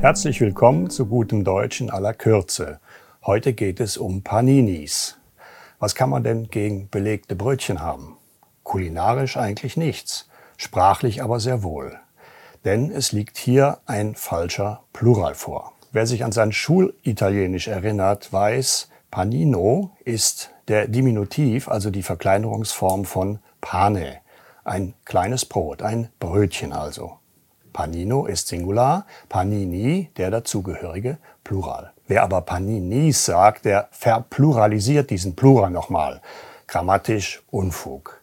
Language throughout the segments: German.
Herzlich willkommen zu gutem Deutsch in aller Kürze. Heute geht es um Paninis. Was kann man denn gegen belegte Brötchen haben? Kulinarisch eigentlich nichts, sprachlich aber sehr wohl. Denn es liegt hier ein falscher Plural vor. Wer sich an sein Schulitalienisch erinnert, weiß, Panino ist der Diminutiv, also die Verkleinerungsform von Pane. Ein kleines Brot, ein Brötchen also. Panino ist Singular, Panini der dazugehörige Plural. Wer aber Paninis sagt, der verpluralisiert diesen Plural nochmal. Grammatisch Unfug.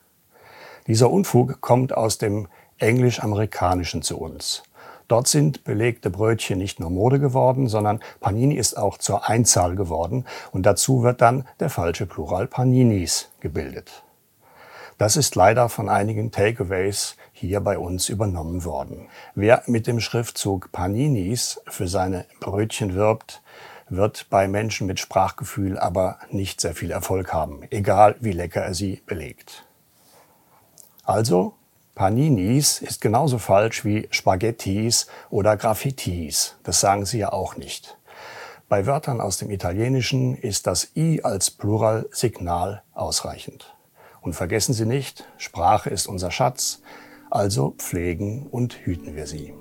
Dieser Unfug kommt aus dem Englisch-Amerikanischen zu uns. Dort sind belegte Brötchen nicht nur Mode geworden, sondern Panini ist auch zur Einzahl geworden und dazu wird dann der falsche Plural Paninis gebildet. Das ist leider von einigen Takeaways hier bei uns übernommen worden. Wer mit dem Schriftzug Paninis für seine Brötchen wirbt, wird bei Menschen mit Sprachgefühl aber nicht sehr viel Erfolg haben, egal wie lecker er sie belegt. Also, Paninis ist genauso falsch wie Spaghettis oder Graffitis. Das sagen sie ja auch nicht. Bei Wörtern aus dem Italienischen ist das i als Pluralsignal ausreichend. Und vergessen Sie nicht, Sprache ist unser Schatz, also pflegen und hüten wir sie.